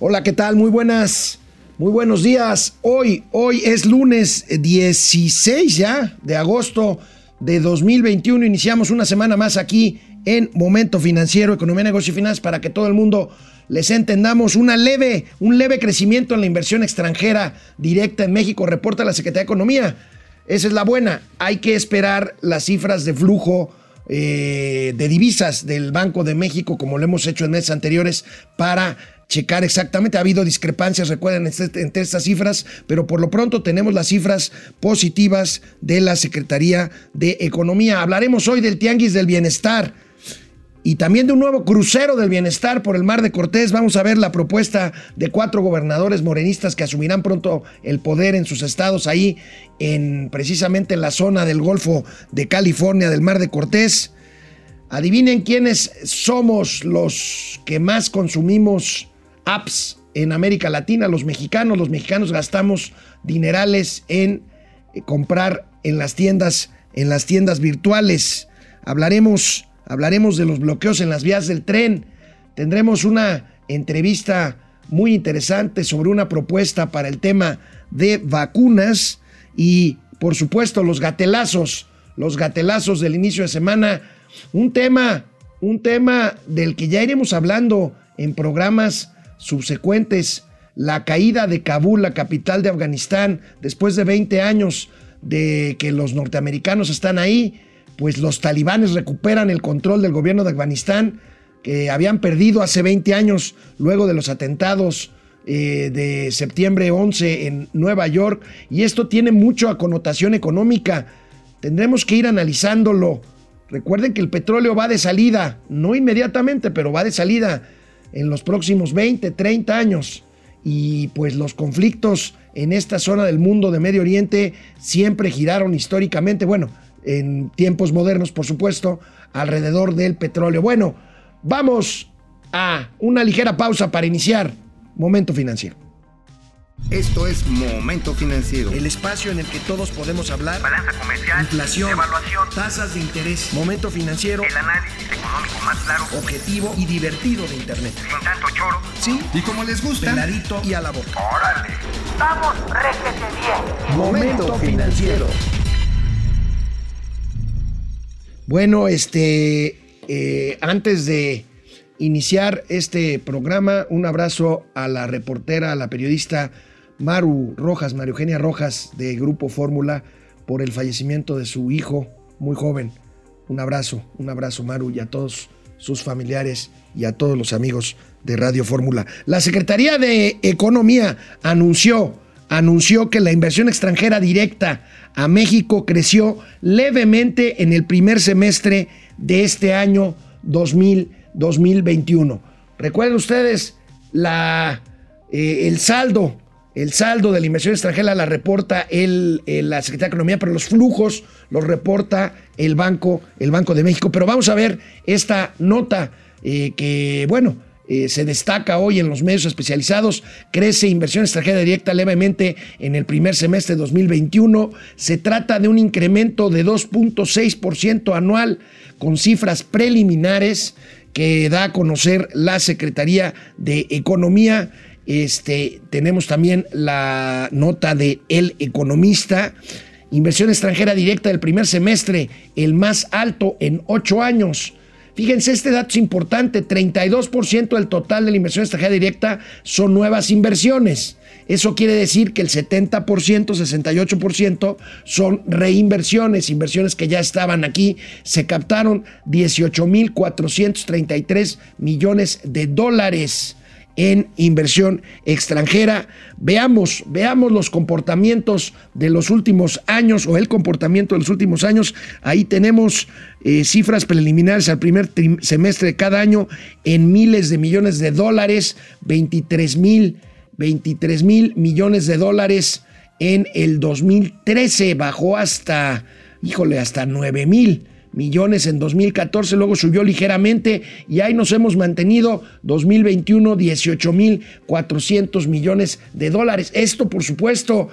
Hola, ¿qué tal? Muy buenas, muy buenos días. Hoy, hoy es lunes 16 ya de agosto de 2021. Iniciamos una semana más aquí en Momento Financiero, Economía, Negocio y Finanzas para que todo el mundo les entendamos una leve, un leve crecimiento en la inversión extranjera directa en México, reporta la Secretaría de Economía. Esa es la buena. Hay que esperar las cifras de flujo eh, de divisas del Banco de México, como lo hemos hecho en meses anteriores, para checar exactamente. Ha habido discrepancias, recuerden, este, entre estas cifras, pero por lo pronto tenemos las cifras positivas de la Secretaría de Economía. Hablaremos hoy del Tianguis del Bienestar y también de un nuevo crucero del bienestar por el Mar de Cortés. Vamos a ver la propuesta de cuatro gobernadores morenistas que asumirán pronto el poder en sus estados ahí en precisamente en la zona del Golfo de California del Mar de Cortés. Adivinen quiénes somos los que más consumimos apps en América Latina, los mexicanos. Los mexicanos gastamos dinerales en eh, comprar en las tiendas, en las tiendas virtuales. Hablaremos hablaremos de los bloqueos en las vías del tren, tendremos una entrevista muy interesante sobre una propuesta para el tema de vacunas y por supuesto los gatelazos, los gatelazos del inicio de semana, un tema, un tema del que ya iremos hablando en programas subsecuentes, la caída de Kabul, la capital de Afganistán, después de 20 años de que los norteamericanos están ahí, pues los talibanes recuperan el control del gobierno de Afganistán, que habían perdido hace 20 años luego de los atentados eh, de septiembre 11 en Nueva York, y esto tiene mucha connotación económica. Tendremos que ir analizándolo. Recuerden que el petróleo va de salida, no inmediatamente, pero va de salida en los próximos 20, 30 años. Y pues los conflictos en esta zona del mundo de Medio Oriente siempre giraron históricamente, bueno, en tiempos modernos, por supuesto, alrededor del petróleo. Bueno, vamos a una ligera pausa para iniciar Momento Financiero. Esto es Momento Financiero. El espacio en el que todos podemos hablar. Balanza comercial. Inflación. Evaluación. Tasas de interés. Momento Financiero. El análisis económico más claro. Objetivo y divertido de Internet. Sin tanto choro. Sí. Y como les gusta. Peladito y a la boca. Órale. Vamos, réjete bien. Momento Financiero. Bueno, este, eh, antes de iniciar este programa, un abrazo a la reportera, a la periodista Maru Rojas, María Eugenia Rojas de Grupo Fórmula, por el fallecimiento de su hijo muy joven. Un abrazo, un abrazo Maru y a todos sus familiares y a todos los amigos de Radio Fórmula. La Secretaría de Economía anunció, anunció que la inversión extranjera directa a México creció levemente en el primer semestre de este año 2021. Recuerden ustedes, la, eh, el saldo, el saldo de la inversión extranjera la reporta el, la Secretaría de Economía, pero los flujos los reporta el Banco, el Banco de México. Pero vamos a ver esta nota eh, que, bueno, eh, se destaca hoy en los medios especializados. Crece inversión extranjera directa levemente en el primer semestre de 2021. Se trata de un incremento de 2.6% anual con cifras preliminares que da a conocer la Secretaría de Economía. Este, tenemos también la nota de El Economista. Inversión extranjera directa del primer semestre, el más alto en ocho años. Fíjense, este dato es importante, 32% del total de la inversión extranjera directa son nuevas inversiones. Eso quiere decir que el 70%, 68% son reinversiones, inversiones que ya estaban aquí. Se captaron 18.433 millones de dólares en inversión extranjera. Veamos, veamos los comportamientos de los últimos años o el comportamiento de los últimos años. Ahí tenemos eh, cifras preliminares al primer semestre de cada año en miles de millones de dólares, 23 mil, 23 mil millones de dólares en el 2013, bajó hasta, híjole, hasta 9 mil millones en 2014, luego subió ligeramente y ahí nos hemos mantenido 2021 18 mil 400 millones de dólares. Esto, por supuesto,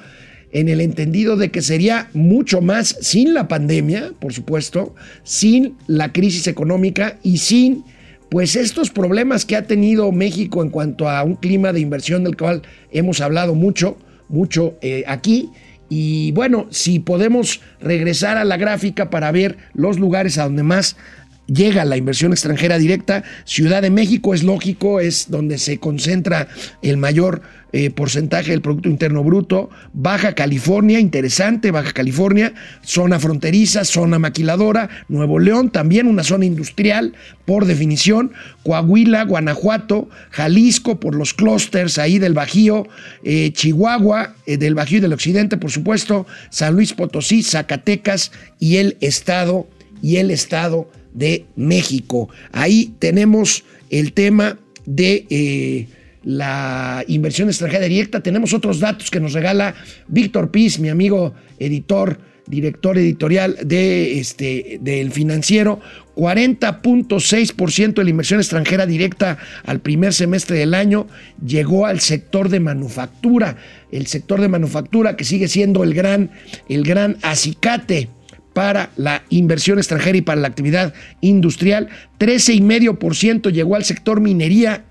en el entendido de que sería mucho más sin la pandemia, por supuesto, sin la crisis económica y sin pues estos problemas que ha tenido México en cuanto a un clima de inversión del cual hemos hablado mucho, mucho eh, aquí. Y bueno, si podemos regresar a la gráfica para ver los lugares a donde más llega la inversión extranjera directa. Ciudad de México es lógico, es donde se concentra el mayor eh, porcentaje del Producto Interno Bruto. Baja California, interesante, Baja California, zona fronteriza, zona maquiladora. Nuevo León, también una zona industrial, por definición. Coahuila, Guanajuato, Jalisco, por los clústeres ahí del Bajío. Eh, Chihuahua, eh, del Bajío y del Occidente, por supuesto. San Luis Potosí, Zacatecas y el Estado, y el Estado de México. Ahí tenemos el tema de eh, la inversión extranjera directa. Tenemos otros datos que nos regala Víctor Piz, mi amigo editor, director editorial de este, del financiero. 40.6% de la inversión extranjera directa al primer semestre del año llegó al sector de manufactura. El sector de manufactura que sigue siendo el gran, el gran acicate para la inversión extranjera y para la actividad industrial. 13,5% llegó al sector minería,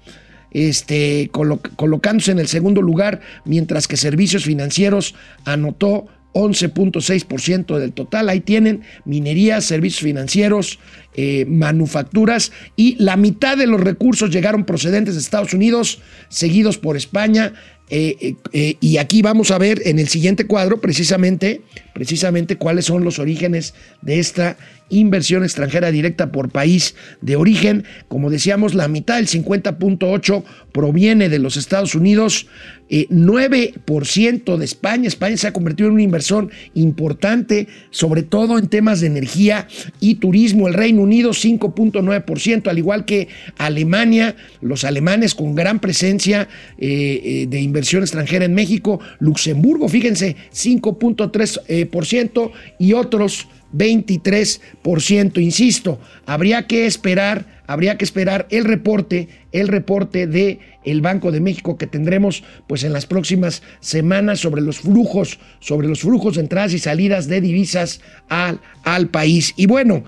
este, colocándose en el segundo lugar, mientras que servicios financieros anotó 11.6% del total. Ahí tienen minería, servicios financieros, eh, manufacturas y la mitad de los recursos llegaron procedentes de Estados Unidos, seguidos por España, eh, eh, y aquí vamos a ver en el siguiente cuadro precisamente, precisamente cuáles son los orígenes de esta inversión extranjera directa por país de origen. Como decíamos, la mitad, el 50.8, proviene de los Estados Unidos, 9% eh, de España. España se ha convertido en una inversión importante, sobre todo en temas de energía y turismo. El Reino Unido, 5.9%, al igual que Alemania, los alemanes con gran presencia eh, eh, de inversión extranjera en México. Luxemburgo, fíjense, 5.3% y otros 23%. Insisto, habría que esperar, habría que esperar el reporte, el reporte de el Banco de México que tendremos pues en las próximas semanas sobre los flujos, sobre los flujos de entradas y salidas de divisas al, al país. Y bueno,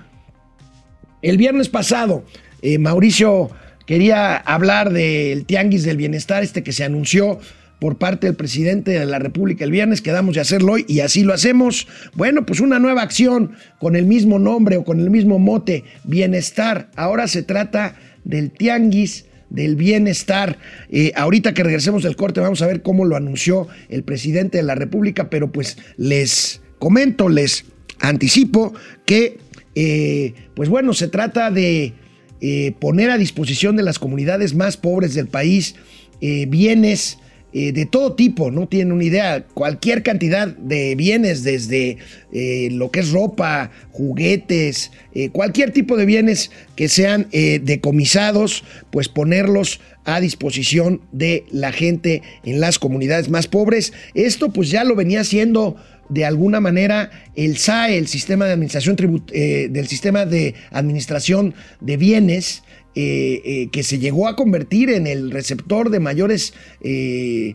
el viernes pasado, eh, Mauricio quería hablar del Tianguis del Bienestar, este que se anunció por parte del presidente de la República el viernes, quedamos de hacerlo hoy y así lo hacemos. Bueno, pues una nueva acción con el mismo nombre o con el mismo mote, bienestar. Ahora se trata del tianguis del bienestar. Eh, ahorita que regresemos del corte vamos a ver cómo lo anunció el presidente de la República, pero pues les comento, les anticipo que, eh, pues bueno, se trata de eh, poner a disposición de las comunidades más pobres del país bienes eh, de todo tipo, no tienen una idea, cualquier cantidad de bienes, desde eh, lo que es ropa, juguetes, eh, cualquier tipo de bienes que sean decomisados, pues ponerlos a disposición de la gente en las comunidades más pobres. Esto pues ya lo venía haciendo de alguna manera el SAE, el sistema de administración del sistema de administración de bienes, eh, eh, que se llegó a convertir en el receptor de mayores eh,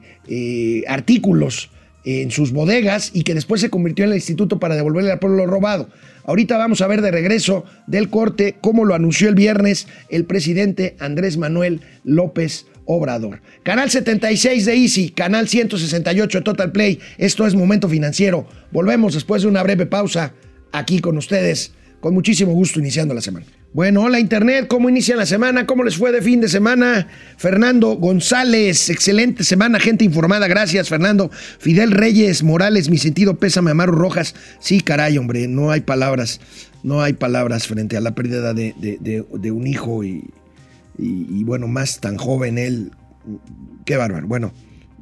artículos en sus bodegas y que después se convirtió en el instituto para devolverle al pueblo lo robado. Ahorita vamos a ver de regreso del corte cómo lo anunció el viernes el presidente Andrés Manuel López Obrador. Canal 76 de Easy, canal 168 de Total Play. Esto es Momento Financiero. Volvemos después de una breve pausa aquí con ustedes. Con muchísimo gusto iniciando la semana. Bueno, hola Internet, ¿cómo inicia la semana? ¿Cómo les fue de fin de semana? Fernando González, excelente semana, gente informada, gracias Fernando. Fidel Reyes Morales, mi sentido pésame, Amaro Rojas. Sí, caray, hombre, no hay palabras, no hay palabras frente a la pérdida de, un hijo y, y, bueno, más tan joven él. Qué bárbaro. Bueno,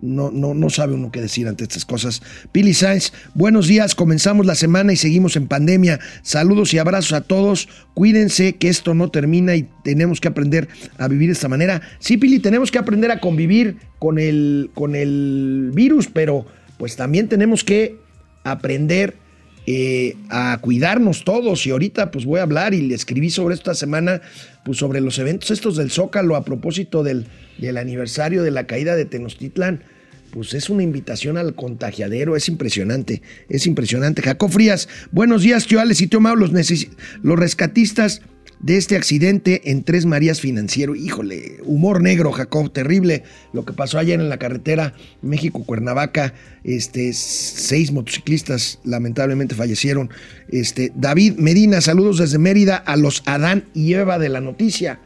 no, no, no sabe uno qué decir ante estas cosas. Pili Sainz, buenos días, comenzamos la semana y seguimos en pandemia. Saludos y abrazos a todos. Cuídense que esto no termina y tenemos que aprender a vivir de esta manera. Sí, Pili, tenemos que aprender a convivir con el, con el virus, pero pues también tenemos que aprender eh, a cuidarnos todos. Y ahorita pues voy a hablar y le escribí sobre esta semana, pues sobre los eventos estos del Zócalo a propósito del del aniversario de la caída de Tenochtitlan, pues es una invitación al contagiadero, es impresionante, es impresionante. Jacob Frías, buenos días, tío Alex y tío Mau, los, los rescatistas de este accidente en Tres Marías Financiero. Híjole, humor negro, Jacob, terrible lo que pasó ayer en la carretera México-Cuernavaca. Este, seis motociclistas lamentablemente fallecieron. Este, David Medina, saludos desde Mérida a los Adán y Eva de la noticia.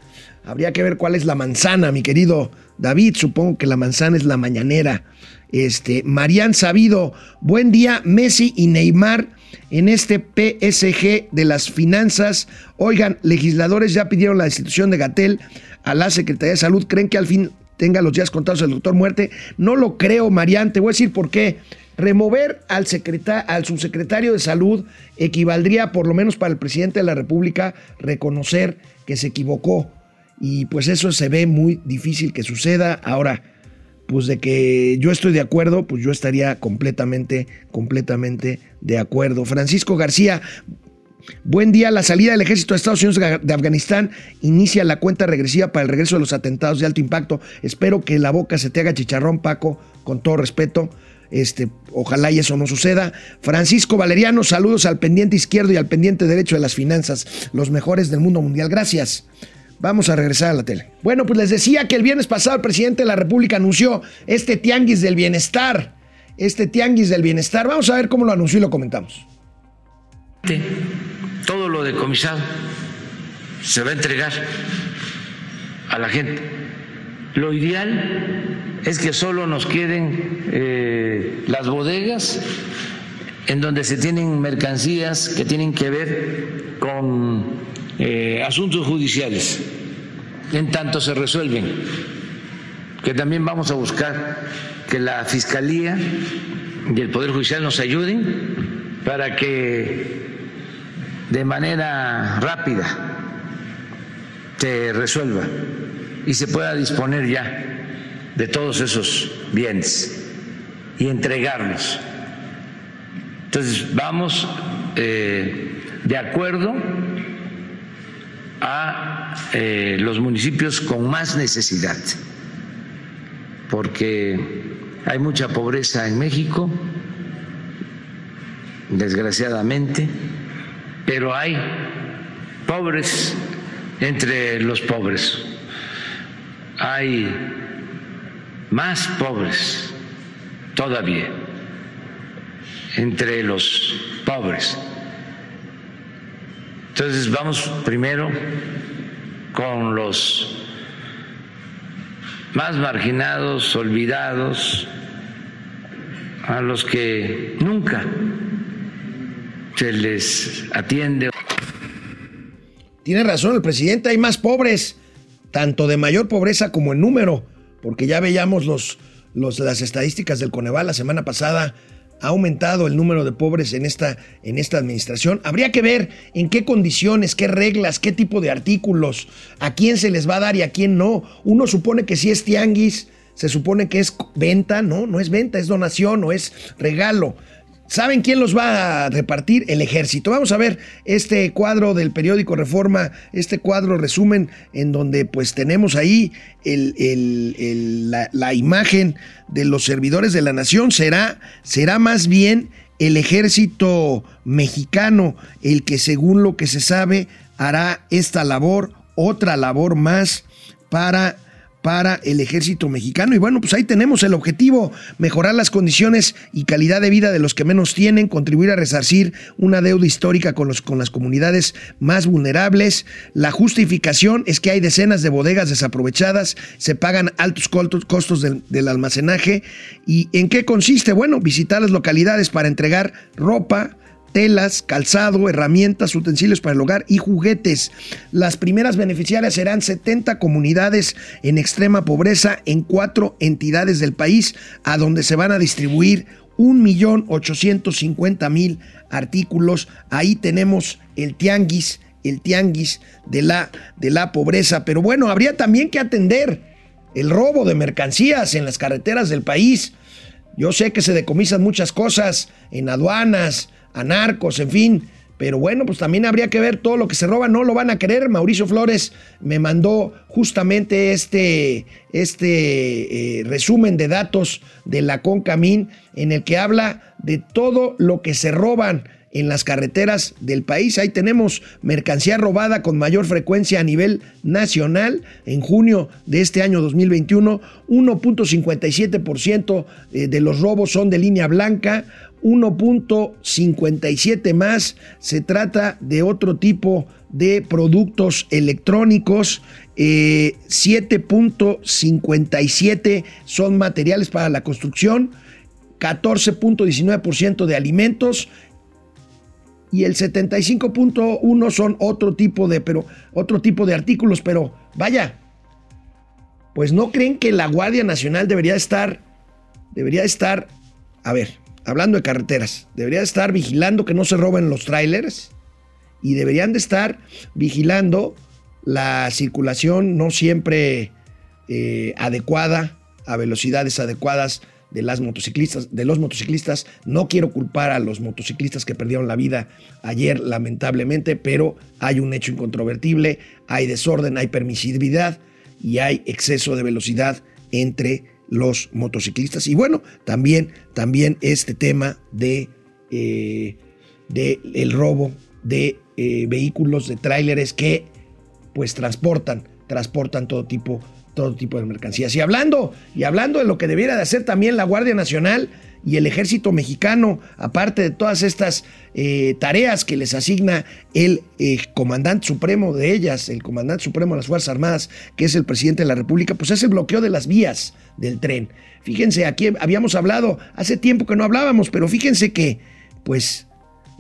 Habría que ver cuál es la manzana, mi querido David. Supongo que la manzana es la mañanera. Este, Marian Sabido, buen día, Messi y Neymar en este PSG de las finanzas. Oigan, legisladores ya pidieron la institución de Gatel a la Secretaría de Salud. ¿Creen que al fin tenga los días contados el doctor Muerte? No lo creo, Marian. Te voy a decir por qué. Remover al, al subsecretario de Salud equivaldría, por lo menos para el presidente de la República, reconocer que se equivocó. Y pues eso se ve muy difícil que suceda. Ahora, pues de que yo estoy de acuerdo, pues yo estaría completamente, completamente de acuerdo. Francisco García, buen día. La salida del ejército de Estados Unidos de Afganistán inicia la cuenta regresiva para el regreso de los atentados de alto impacto. Espero que la boca se te haga chicharrón, Paco, con todo respeto. Este, ojalá y eso no suceda. Francisco Valeriano, saludos al pendiente izquierdo y al pendiente derecho de las finanzas, los mejores del mundo mundial. Gracias. Vamos a regresar a la tele. Bueno, pues les decía que el viernes pasado el presidente de la República anunció este tianguis del bienestar. Este tianguis del bienestar. Vamos a ver cómo lo anunció y lo comentamos. Todo lo decomisado se va a entregar a la gente. Lo ideal es que solo nos queden eh, las bodegas en donde se tienen mercancías que tienen que ver con eh, asuntos judiciales, en tanto se resuelven, que también vamos a buscar que la Fiscalía y el Poder Judicial nos ayuden para que de manera rápida se resuelva y se pueda disponer ya de todos esos bienes y entregarlos. Entonces, vamos eh, de acuerdo a eh, los municipios con más necesidad, porque hay mucha pobreza en México, desgraciadamente, pero hay pobres entre los pobres, hay más pobres todavía entre los pobres. Entonces vamos primero con los más marginados, olvidados, a los que nunca se les atiende. Tiene razón el presidente, hay más pobres, tanto de mayor pobreza como en número, porque ya veíamos los, los, las estadísticas del Coneval la semana pasada ha aumentado el número de pobres en esta, en esta administración. Habría que ver en qué condiciones, qué reglas, qué tipo de artículos, a quién se les va a dar y a quién no. Uno supone que si es tianguis, se supone que es venta, no, no es venta, es donación o es regalo. ¿Saben quién los va a repartir? El ejército. Vamos a ver este cuadro del periódico Reforma, este cuadro resumen en donde pues tenemos ahí la, la, imagen de los servidores de la nación. Será, será más bien el ejército mexicano el que según lo que se sabe hará esta labor, otra labor más para para el ejército mexicano. Y bueno, pues ahí tenemos el objetivo, mejorar las condiciones y calidad de vida de los que menos tienen, contribuir a resarcir una deuda histórica con, los, con las comunidades más vulnerables. La justificación es que hay decenas de bodegas desaprovechadas, se pagan altos costos del, del almacenaje. ¿Y en qué consiste? Bueno, visitar las localidades para entregar ropa, telas, calzado, herramientas, utensilios para el hogar y juguetes. Las primeras beneficiarias serán 70 comunidades en extrema pobreza en cuatro entidades del país, a donde se van a distribuir 1.850.000 artículos. Ahí tenemos el tianguis, el tianguis de la, de la pobreza. Pero bueno, habría también que atender el robo de mercancías en las carreteras del país. Yo sé que se decomisan muchas cosas en aduanas, a narcos, en fin. Pero bueno, pues también habría que ver todo lo que se roba, no lo van a querer. Mauricio Flores me mandó justamente este, este eh, resumen de datos de la CONCAMIN en el que habla de todo lo que se roban en las carreteras del país. Ahí tenemos mercancía robada con mayor frecuencia a nivel nacional. En junio de este año 2021, 1.57% eh, de los robos son de línea blanca, 1.57 más. Se trata de otro tipo de productos electrónicos, 7.57 eh, son materiales para la construcción, 14.19% de alimentos y el 75.1 son otro tipo de pero otro tipo de artículos, pero vaya, pues no creen que la Guardia Nacional debería estar debería estar, a ver, hablando de carreteras, debería estar vigilando que no se roben los trailers y deberían de estar vigilando la circulación no siempre eh, adecuada, a velocidades adecuadas de las motociclistas, de los motociclistas. No quiero culpar a los motociclistas que perdieron la vida ayer, lamentablemente, pero hay un hecho incontrovertible, hay desorden, hay permisividad y hay exceso de velocidad entre los motociclistas. Y bueno, también, también este tema de, eh, de el robo de eh, vehículos, de tráileres que pues transportan, transportan todo tipo, todo tipo de mercancías. Y hablando, y hablando de lo que debiera de hacer también la Guardia Nacional, y el ejército mexicano, aparte de todas estas eh, tareas que les asigna el eh, comandante supremo de ellas, el comandante supremo de las Fuerzas Armadas, que es el presidente de la República, pues es el bloqueo de las vías del tren. Fíjense, aquí habíamos hablado, hace tiempo que no hablábamos, pero fíjense que, pues,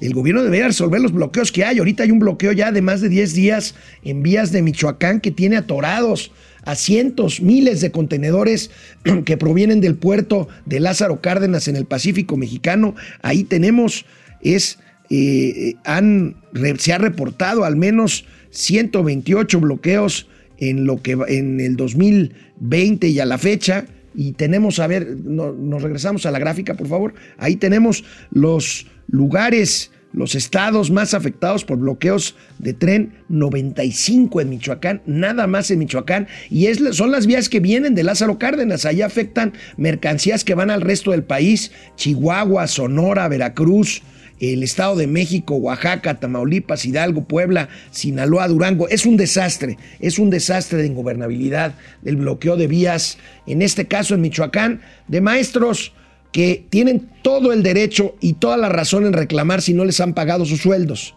el gobierno debería resolver los bloqueos que hay. Ahorita hay un bloqueo ya de más de 10 días en vías de Michoacán que tiene atorados a cientos, miles de contenedores que provienen del puerto de Lázaro Cárdenas en el Pacífico mexicano. Ahí tenemos, es, eh, han, se ha reportado al menos 128 bloqueos en, lo que, en el 2020 y a la fecha. Y tenemos, a ver, nos regresamos a la gráfica, por favor. Ahí tenemos los lugares los estados más afectados por bloqueos de tren, 95 en Michoacán, nada más en Michoacán, y son las vías que vienen de Lázaro Cárdenas, allá afectan mercancías que van al resto del país, Chihuahua, Sonora, Veracruz, el Estado de México, Oaxaca, Tamaulipas, Hidalgo, Puebla, Sinaloa, Durango. Es un desastre, es un desastre de ingobernabilidad, del bloqueo de vías, en este caso en Michoacán, de maestros que tienen todo el derecho y toda la razón en reclamar si no les han pagado sus sueldos.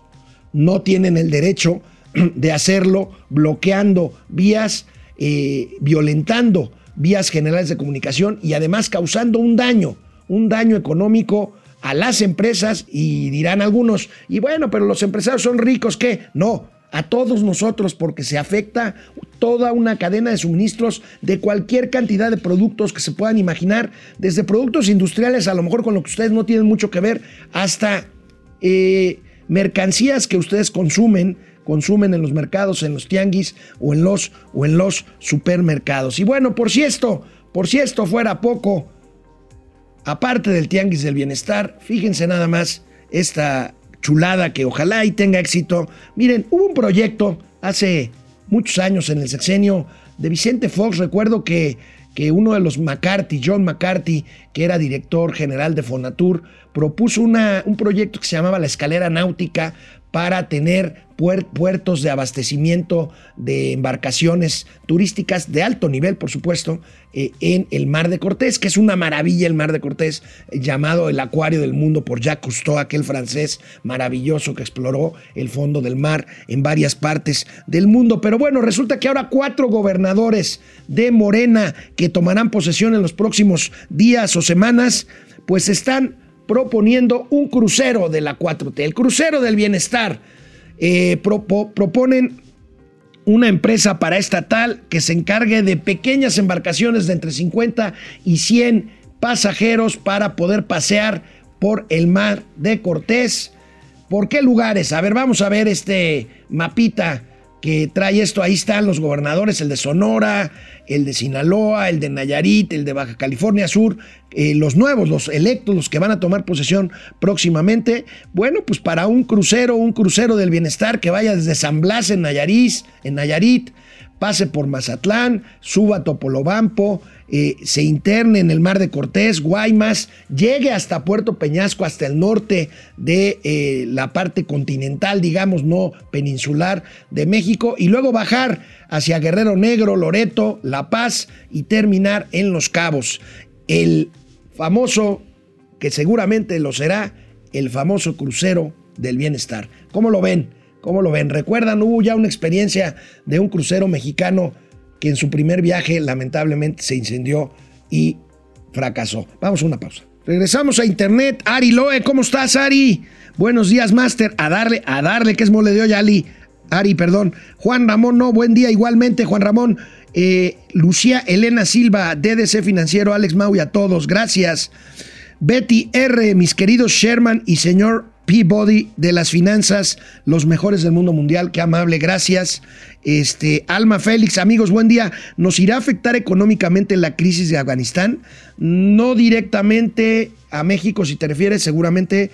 No tienen el derecho de hacerlo bloqueando vías, eh, violentando vías generales de comunicación y además causando un daño, un daño económico a las empresas y dirán algunos, y bueno, pero los empresarios son ricos, ¿qué? No, a todos nosotros porque se afecta toda una cadena de suministros de cualquier cantidad de productos que se puedan imaginar, desde productos industriales, a lo mejor con lo que ustedes no tienen mucho que ver, hasta eh, mercancías que ustedes consumen, consumen en los mercados, en los tianguis o en los, o en los supermercados. Y bueno, por si esto, por si esto fuera poco, aparte del tianguis del bienestar, fíjense nada más esta que ojalá y tenga éxito. Miren, hubo un proyecto hace muchos años en el sexenio de Vicente Fox. Recuerdo que, que uno de los McCarthy, John McCarthy, que era director general de Fonatur, propuso una, un proyecto que se llamaba la escalera náutica para tener puertos de abastecimiento de embarcaciones turísticas de alto nivel, por supuesto, eh, en el Mar de Cortés, que es una maravilla el Mar de Cortés, eh, llamado el Acuario del Mundo por Jacques Cousteau, aquel francés maravilloso que exploró el fondo del mar en varias partes del mundo. Pero bueno, resulta que ahora cuatro gobernadores de Morena que tomarán posesión en los próximos días o semanas, pues están proponiendo un crucero de la 4T, el crucero del bienestar. Eh, proponen una empresa paraestatal que se encargue de pequeñas embarcaciones de entre 50 y 100 pasajeros para poder pasear por el mar de Cortés. ¿Por qué lugares? A ver, vamos a ver este mapita que trae esto. Ahí están los gobernadores, el de Sonora, el de Sinaloa, el de Nayarit, el de Baja California Sur, eh, los nuevos, los electos, los que van a tomar posesión próximamente. Bueno, pues para un crucero, un crucero del bienestar que vaya desde San Blas en Nayarit, en Nayarit pase por Mazatlán, suba a Topolobampo, eh, se interne en el Mar de Cortés, Guaymas, llegue hasta Puerto Peñasco, hasta el norte de eh, la parte continental, digamos, no peninsular de México, y luego bajar hacia Guerrero Negro, Loreto, La Paz y terminar en Los Cabos. El famoso, que seguramente lo será, el famoso crucero del bienestar. ¿Cómo lo ven? ¿Cómo lo ven? Recuerdan, hubo ya una experiencia de un crucero mexicano que en su primer viaje lamentablemente se incendió y fracasó. Vamos a una pausa. Regresamos a internet. Ari Loe, ¿cómo estás, Ari? Buenos días, Master. A darle, a darle, que es mole de olla, Ali. Ari, perdón. Juan Ramón, no, buen día igualmente, Juan Ramón. Eh, Lucía Elena Silva, DDC Financiero, Alex Mau y a todos, gracias. Betty R, mis queridos Sherman y señor Peabody de las finanzas, los mejores del mundo mundial, qué amable, gracias. Este, Alma Félix, amigos, buen día. ¿Nos irá a afectar económicamente la crisis de Afganistán? No directamente a México, si te refieres, seguramente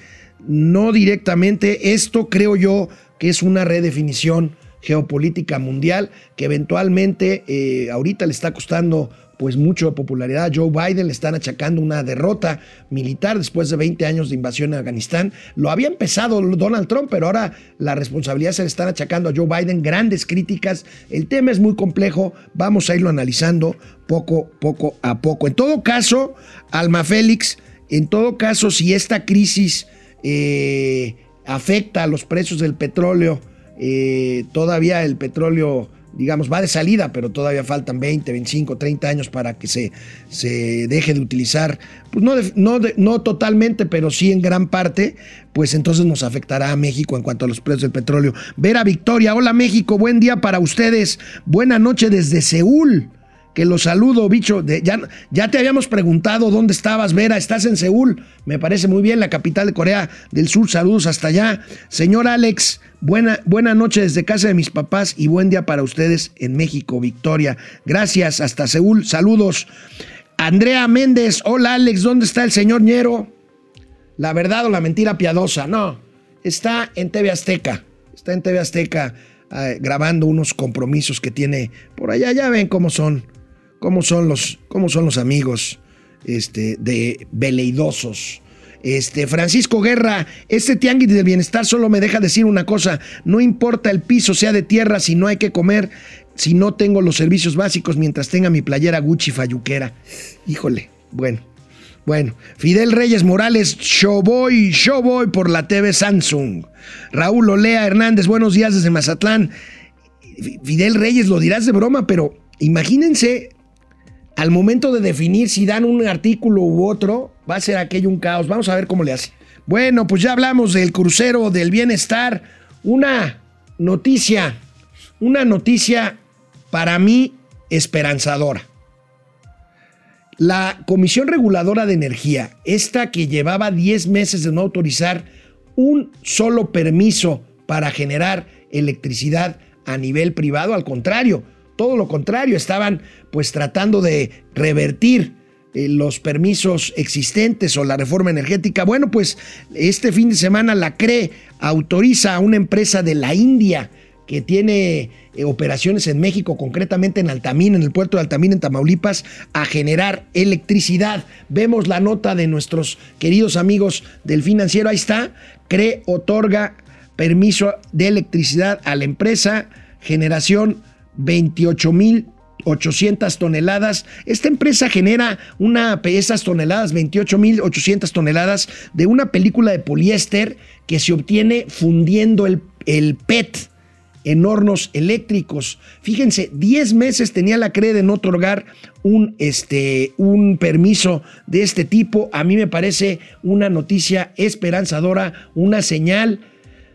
no directamente. Esto creo yo que es una redefinición geopolítica mundial que eventualmente eh, ahorita le está costando pues mucho de popularidad. Joe Biden le están achacando una derrota militar después de 20 años de invasión en Afganistán. Lo había empezado Donald Trump, pero ahora la responsabilidad se le están achacando a Joe Biden. Grandes críticas. El tema es muy complejo. Vamos a irlo analizando poco, poco a poco. En todo caso, Alma Félix, en todo caso, si esta crisis eh, afecta a los precios del petróleo, eh, todavía el petróleo digamos, va de salida, pero todavía faltan 20, 25, 30 años para que se, se deje de utilizar, pues no, no, no totalmente, pero sí en gran parte, pues entonces nos afectará a México en cuanto a los precios del petróleo. Vera Victoria, hola México, buen día para ustedes, buena noche desde Seúl. Que los saludo, bicho. ya, ya te habíamos preguntado dónde estabas, Vera. Estás en Seúl. Me parece muy bien, la capital de Corea del Sur. Saludos hasta allá. Señor Alex, Buena, buena, noche desde casa de mis papás y buen día para ustedes en México, Victoria. Gracias, hasta Seúl. Saludos. Andrea Méndez, hola Alex, ¿dónde está el señor Ñero? La verdad o la mentira piadosa. No, está en TV Azteca. Está en TV Azteca eh, grabando unos compromisos que tiene por allá. Ya ven cómo son, cómo son los, cómo son los amigos este, de veleidosos. Este, Francisco Guerra, este tianguis del bienestar solo me deja decir una cosa, no importa el piso sea de tierra, si no hay que comer, si no tengo los servicios básicos mientras tenga mi playera Gucci Fayuquera. Híjole, bueno. Bueno, Fidel Reyes Morales, Showboy, Showboy por la TV Samsung. Raúl Olea Hernández, buenos días desde Mazatlán. Fidel Reyes, lo dirás de broma, pero imagínense al momento de definir si dan un artículo u otro, va a ser aquello un caos. Vamos a ver cómo le hace. Bueno, pues ya hablamos del crucero del bienestar. Una noticia, una noticia para mí esperanzadora. La Comisión Reguladora de Energía, esta que llevaba 10 meses de no autorizar un solo permiso para generar electricidad a nivel privado, al contrario, todo lo contrario, estaban pues tratando de revertir eh, los permisos existentes o la reforma energética. Bueno, pues este fin de semana la CRE autoriza a una empresa de la India que tiene eh, operaciones en México, concretamente en Altamín, en el puerto de Altamín, en Tamaulipas, a generar electricidad. Vemos la nota de nuestros queridos amigos del financiero. Ahí está. CRE otorga permiso de electricidad a la empresa Generación 28.800 toneladas. Esta empresa genera una, esas toneladas, 28.800 toneladas de una película de poliéster que se obtiene fundiendo el, el PET en hornos eléctricos. Fíjense, 10 meses tenía la CRE de no otorgar un, este, un permiso de este tipo. A mí me parece una noticia esperanzadora, una señal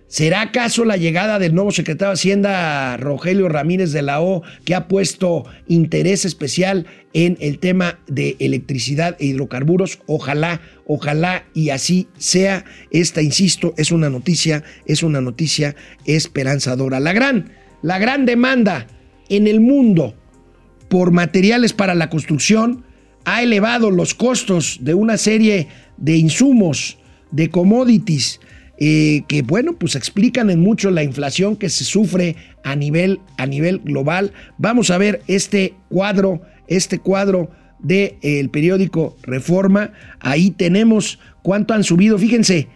¿Será acaso la llegada del nuevo secretario de Hacienda, Rogelio Ramírez de la O, que ha puesto interés especial en el tema de electricidad e hidrocarburos? Ojalá, ojalá y así sea. Esta, insisto, es una noticia, es una noticia esperanzadora. La gran, la gran demanda en el mundo por materiales para la construcción ha elevado los costos de una serie de insumos, de commodities, eh, que bueno, pues explican en mucho la inflación que se sufre a nivel, a nivel global. Vamos a ver este cuadro, este cuadro del el periódico Reforma. Ahí tenemos cuánto han subido. Fíjense,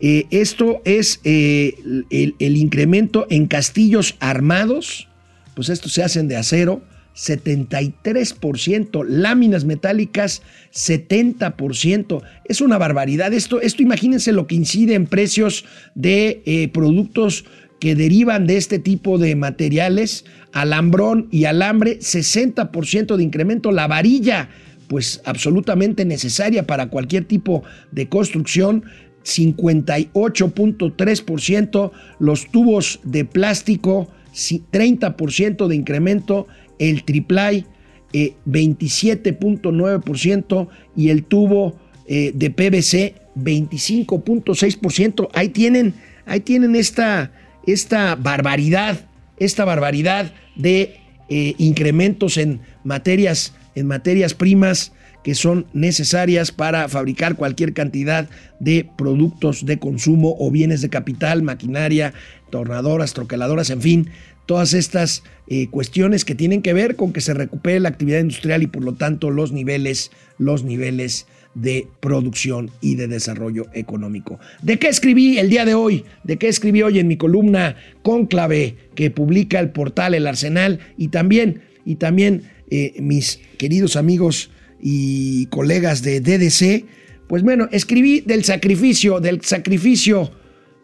eh, esto es eh, el, el incremento en castillos armados. Pues estos se hacen de acero 73%, láminas metálicas 70%. Es una barbaridad. Esto, esto imagínense lo que incide en precios de eh, productos que derivan de este tipo de materiales, alambrón y alambre, 60% de incremento, la varilla, pues absolutamente necesaria para cualquier tipo de construcción, 58.3%, los tubos de plástico, 30% de incremento el triplay eh, 27.9% y el tubo eh, de PVC 25.6%. Ahí tienen, ahí tienen esta, esta barbaridad, esta barbaridad de eh, incrementos en materias, en materias primas que son necesarias para fabricar cualquier cantidad de productos de consumo o bienes de capital, maquinaria, tornadoras, troqueladoras, en fin, todas estas eh, cuestiones que tienen que ver con que se recupere la actividad industrial y por lo tanto los niveles, los niveles de producción y de desarrollo económico. ¿De qué escribí el día de hoy? ¿De qué escribí hoy en mi columna Cónclave que publica el portal El Arsenal y también, y también eh, mis queridos amigos y colegas de DDC? Pues bueno, escribí del sacrificio, del sacrificio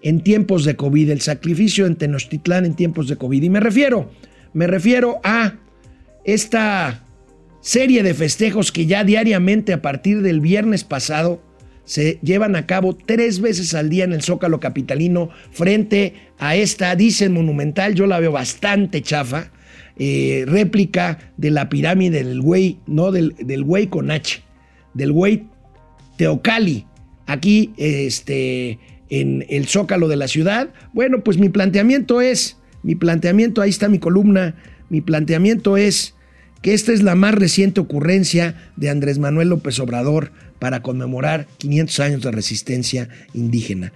en tiempos de COVID, el sacrificio en Tenochtitlán en tiempos de COVID. Y me refiero, me refiero a esta serie de festejos que ya diariamente a partir del viernes pasado se llevan a cabo tres veces al día en el Zócalo Capitalino frente a esta, dicen monumental, yo la veo bastante chafa, eh, réplica de la pirámide del güey, no del, del güey con del güey Teocali. Aquí, este, en el zócalo de la ciudad. Bueno, pues mi planteamiento es, mi planteamiento, ahí está mi columna, mi planteamiento es que esta es la más reciente ocurrencia de Andrés Manuel López Obrador para conmemorar 500 años de resistencia indígena.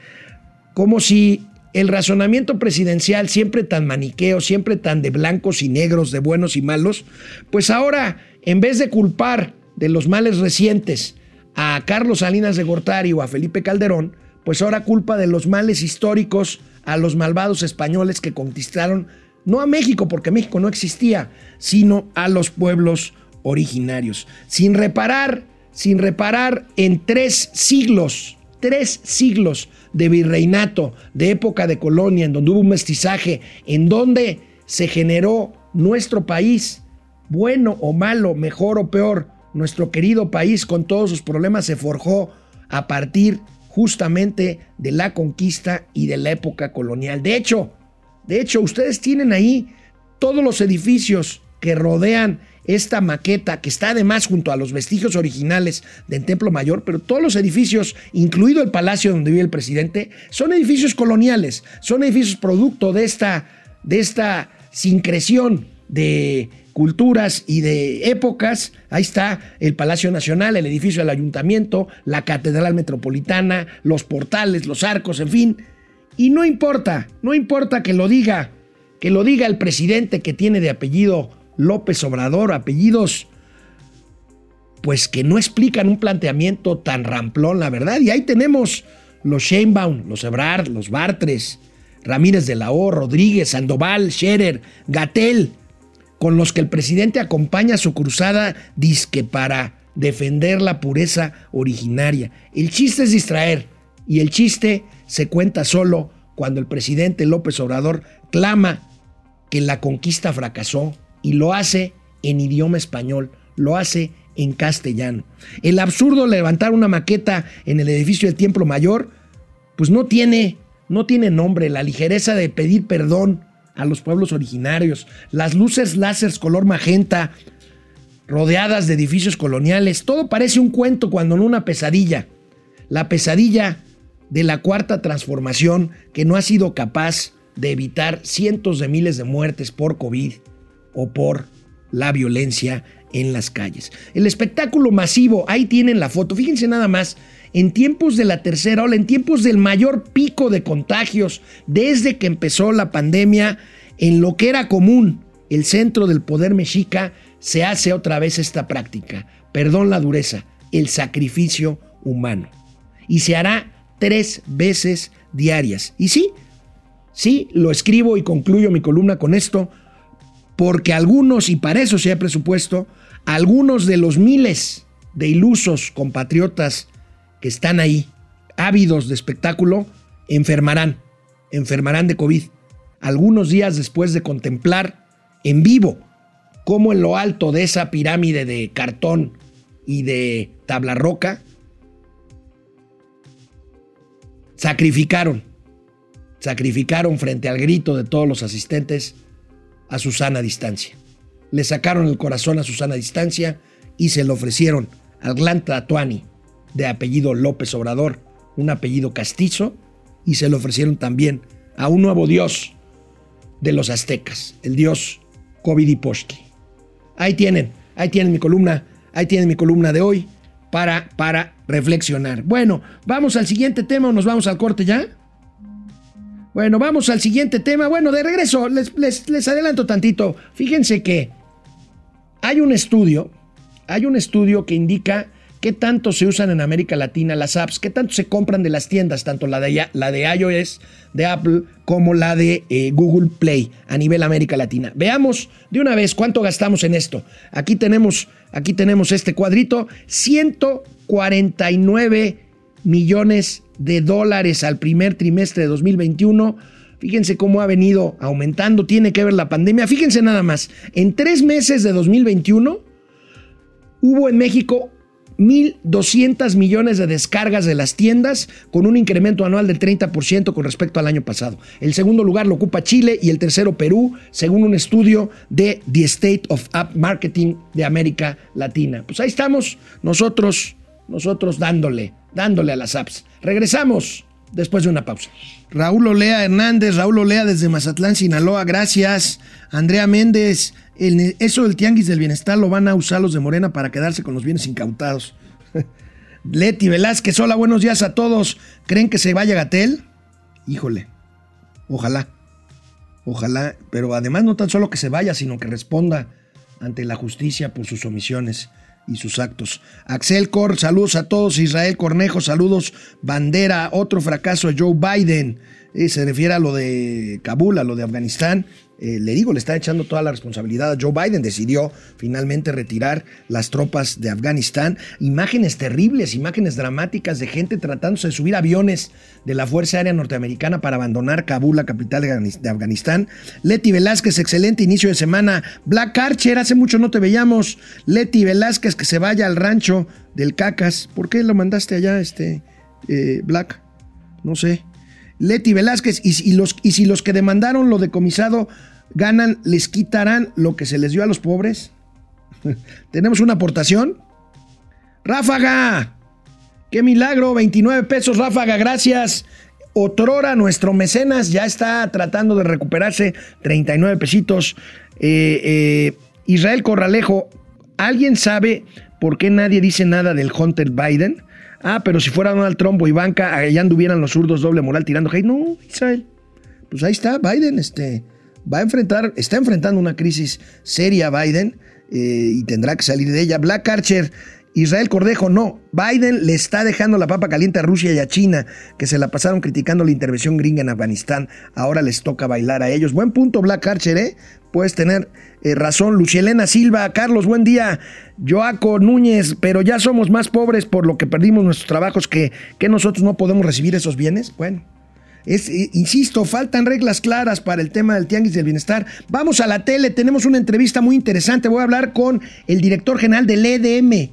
Como si el razonamiento presidencial, siempre tan maniqueo, siempre tan de blancos y negros, de buenos y malos, pues ahora, en vez de culpar de los males recientes a Carlos Salinas de Gortari o a Felipe Calderón, pues ahora culpa de los males históricos a los malvados españoles que conquistaron no a México, porque México no existía, sino a los pueblos originarios. Sin reparar, sin reparar en tres siglos, tres siglos de virreinato, de época de colonia, en donde hubo un mestizaje, en donde se generó nuestro país, bueno o malo, mejor o peor, nuestro querido país con todos sus problemas se forjó a partir justamente de la conquista y de la época colonial. De hecho, de hecho, ustedes tienen ahí todos los edificios que rodean esta maqueta, que está además junto a los vestigios originales del Templo Mayor, pero todos los edificios, incluido el palacio donde vive el presidente, son edificios coloniales, son edificios producto de esta, de esta sincreción de culturas y de épocas. Ahí está el Palacio Nacional, el edificio del Ayuntamiento, la Catedral Metropolitana, los portales, los arcos, en fin. Y no importa, no importa que lo diga, que lo diga el presidente que tiene de apellido López Obrador, apellidos pues que no explican un planteamiento tan ramplón, la verdad. Y ahí tenemos los Sheinbaum, los Ebrard, los Bartres, Ramírez de la O, Rodríguez, Sandoval, Scherer, Gatel, con los que el presidente acompaña su cruzada disque para defender la pureza originaria. El chiste es distraer y el chiste se cuenta solo cuando el presidente López Obrador clama que la conquista fracasó y lo hace en idioma español, lo hace en castellano. El absurdo levantar una maqueta en el edificio del Templo Mayor, pues no tiene, no tiene nombre. La ligereza de pedir perdón a los pueblos originarios, las luces láseres color magenta, rodeadas de edificios coloniales, todo parece un cuento cuando no una pesadilla. La pesadilla de la cuarta transformación que no ha sido capaz de evitar cientos de miles de muertes por COVID o por la violencia en las calles. El espectáculo masivo, ahí tienen la foto, fíjense nada más, en tiempos de la tercera ola, en tiempos del mayor pico de contagios desde que empezó la pandemia, en lo que era común, el centro del poder mexica, se hace otra vez esta práctica. Perdón la dureza, el sacrificio humano. Y se hará tres veces diarias. Y sí, sí, lo escribo y concluyo mi columna con esto, porque algunos, y para eso se ha presupuesto, algunos de los miles de ilusos compatriotas que están ahí, ávidos de espectáculo, enfermarán, enfermarán de COVID. Algunos días después de contemplar en vivo cómo en lo alto de esa pirámide de cartón y de tabla roca, sacrificaron, sacrificaron frente al grito de todos los asistentes a Susana Distancia. Le sacaron el corazón a Susana Distancia y se lo ofrecieron al gran Tatuani, de apellido López Obrador, un apellido castizo, y se lo ofrecieron también a un nuevo dios de los aztecas, el dios Covidiposhki. Ahí tienen, ahí tienen mi columna, ahí tienen mi columna de hoy para, para reflexionar. Bueno, vamos al siguiente tema o nos vamos al corte ya. Bueno, vamos al siguiente tema. Bueno, de regreso, les, les, les adelanto tantito. Fíjense que hay un estudio, hay un estudio que indica qué tanto se usan en América Latina las apps, qué tanto se compran de las tiendas, tanto la de, la de iOS, de Apple, como la de eh, Google Play a nivel América Latina. Veamos de una vez cuánto gastamos en esto. Aquí tenemos, aquí tenemos este cuadrito, 149 millones de dólares al primer trimestre de 2021. Fíjense cómo ha venido aumentando, tiene que ver la pandemia. Fíjense nada más, en tres meses de 2021 hubo en México 1.200 millones de descargas de las tiendas, con un incremento anual del 30% con respecto al año pasado. El segundo lugar lo ocupa Chile y el tercero Perú, según un estudio de The State of App Marketing de América Latina. Pues ahí estamos nosotros, nosotros dándole, dándole a las apps. Regresamos después de una pausa. Raúl Olea Hernández, Raúl Olea desde Mazatlán, Sinaloa, gracias. Andrea Méndez, eso del tianguis del bienestar lo van a usar los de Morena para quedarse con los bienes incautados. Leti Velázquez, hola, buenos días a todos. ¿Creen que se vaya Gatel? Híjole, ojalá, ojalá, pero además no tan solo que se vaya, sino que responda ante la justicia por sus omisiones y sus actos. Axel Cor, saludos a todos. Israel Cornejo, saludos. Bandera, otro fracaso de Joe Biden. Eh, se refiere a lo de Kabul, a lo de Afganistán. Eh, le digo, le está echando toda la responsabilidad a Joe Biden. Decidió finalmente retirar las tropas de Afganistán. Imágenes terribles, imágenes dramáticas de gente tratándose de subir aviones de la Fuerza Aérea Norteamericana para abandonar Kabul, la capital de Afganistán. Leti Velázquez, excelente inicio de semana. Black Archer, hace mucho no te veíamos. Leti Velázquez, que se vaya al rancho del Cacas. ¿Por qué lo mandaste allá, este eh, Black? No sé. Leti Velázquez, y, los, y si los que demandaron lo decomisado ganan, les quitarán lo que se les dio a los pobres. Tenemos una aportación. Ráfaga, qué milagro, 29 pesos, Ráfaga, gracias. Otrora, nuestro mecenas, ya está tratando de recuperarse 39 pesitos. Eh, eh, Israel Corralejo, ¿alguien sabe por qué nadie dice nada del Hunter Biden? Ah, pero si fuera Donald Trump o Ivanka, allá anduvieran los zurdos doble moral tirando hate. No, Israel. Pues ahí está, Biden, este, va a enfrentar, está enfrentando una crisis seria Biden eh, y tendrá que salir de ella. Black Archer, Israel Cordejo, no. Biden le está dejando la papa caliente a Rusia y a China, que se la pasaron criticando la intervención gringa en Afganistán. Ahora les toca bailar a ellos. Buen punto, Black Archer, ¿eh? Puedes tener eh, razón. Lucielena Silva, Carlos, buen día. Joaco Núñez, pero ya somos más pobres por lo que perdimos nuestros trabajos que, que nosotros no podemos recibir esos bienes. Bueno. Es, eh, insisto, faltan reglas claras para el tema del tianguis del bienestar. Vamos a la tele, tenemos una entrevista muy interesante. Voy a hablar con el director general del EDM,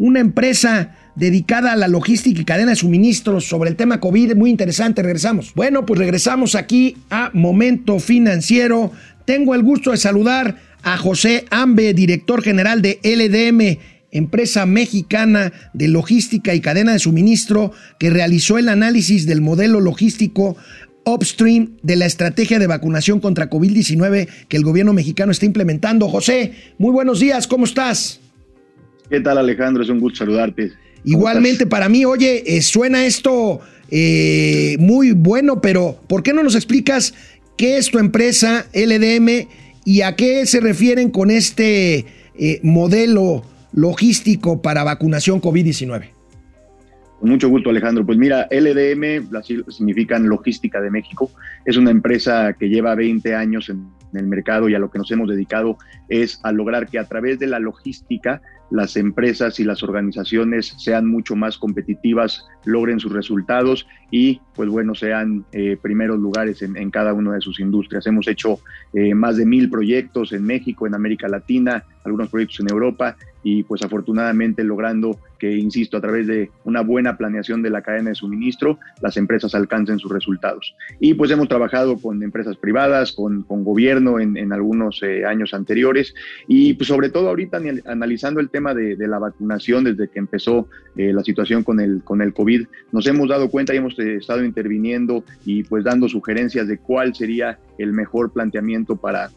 una empresa dedicada a la logística y cadena de suministros sobre el tema COVID. Muy interesante, regresamos. Bueno, pues regresamos aquí a Momento Financiero. Tengo el gusto de saludar a José Ambe, director general de LDM empresa mexicana de logística y cadena de suministro que realizó el análisis del modelo logístico upstream de la estrategia de vacunación contra COVID-19 que el gobierno mexicano está implementando. José, muy buenos días, ¿cómo estás? ¿Qué tal Alejandro? Es un gusto saludarte. Igualmente para mí, oye, eh, suena esto eh, muy bueno, pero ¿por qué no nos explicas qué es tu empresa LDM y a qué se refieren con este eh, modelo logístico para vacunación COVID-19? Con mucho gusto, Alejandro. Pues mira, LDM significan Logística de México. Es una empresa que lleva 20 años en, el mercado y a lo que nos hemos dedicado es a lograr que a través de la logística las empresas y las organizaciones sean mucho más competitivas, logren sus resultados y, pues bueno, sean eh, primeros lugares en, cada una de sus industrias. Hemos hecho eh, más de mil proyectos en México, en América Latina, algunos proyectos en Europa y pues afortunadamente logrando que, insisto, a través de una buena planeación de la cadena de suministro, las empresas alcancen sus resultados. Y pues hemos trabajado con empresas privadas, con, con gobierno en, en algunos eh, años anteriores y pues sobre todo ahorita analizando el tema de, la vacunación desde que empezó eh, la situación con el, con el COVID, nos hemos dado cuenta y hemos eh, estado interviniendo y pues dando sugerencias de cuál sería el mejor planteamiento para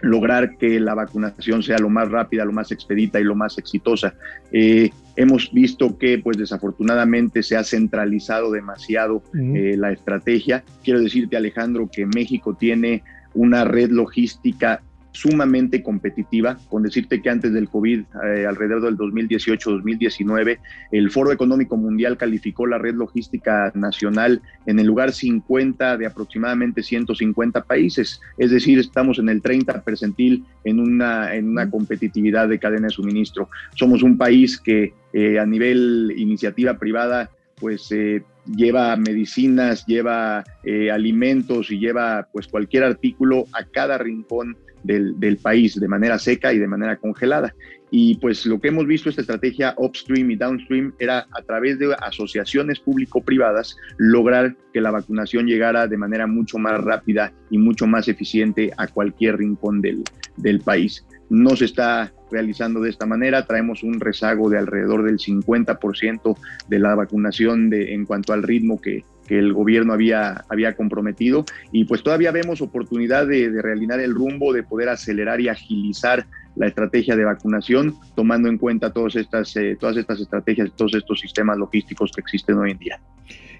lograr que la vacunación sea lo más rápida, lo más expedita y lo más exitosa. Eh, hemos visto que, pues desafortunadamente, se ha centralizado demasiado eh, la estrategia. Quiero decirte, Alejandro, que México tiene una red logística sumamente competitiva, con decirte que antes del COVID, eh, alrededor del 2018-2019, el Foro Económico Mundial calificó la red logística nacional en el lugar 50 de aproximadamente 150 países, es decir, estamos en el 30 percentil en una, en una competitividad de cadena de suministro. Somos un país que eh, a nivel iniciativa privada, pues eh, lleva medicinas, lleva alimentos y lleva pues cualquier artículo a cada rincón del, país de manera seca y de manera congelada. Y pues lo que hemos visto, esta estrategia upstream y downstream, era a través de asociaciones público-privadas lograr que la vacunación llegara de manera mucho más rápida y mucho más eficiente a cualquier rincón del, del país. No se está realizando de esta manera, traemos un rezago de alrededor del 50% de la vacunación de, en cuanto al ritmo que, que el gobierno había, había comprometido y pues todavía vemos oportunidad de, de, realizar el rumbo, de poder acelerar y agilizar la estrategia de vacunación, tomando en cuenta todas estas, eh, todas estas estrategias, todos estos sistemas logísticos que existen hoy en día.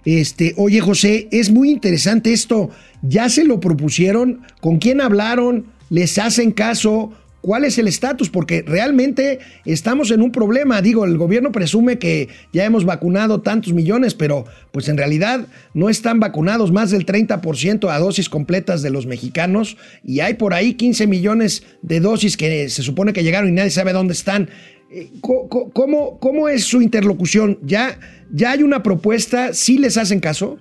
Este, oye José, es muy interesante esto. ¿Ya se lo propusieron? ¿Con quién hablaron? ¿Les hacen caso? Cuál es el estatus, porque realmente estamos en un problema. Digo, el gobierno presume que ya hemos vacunado tantos millones, pero pues en realidad no están vacunados más del 30% a dosis completas de los mexicanos y hay por ahí 15 millones de dosis que se supone que llegaron y nadie sabe dónde están. Eh, ¿Cómo, cómo es su interlocución? ¿Ya, ¿Ya hay una propuesta? ¿Sí les hacen caso?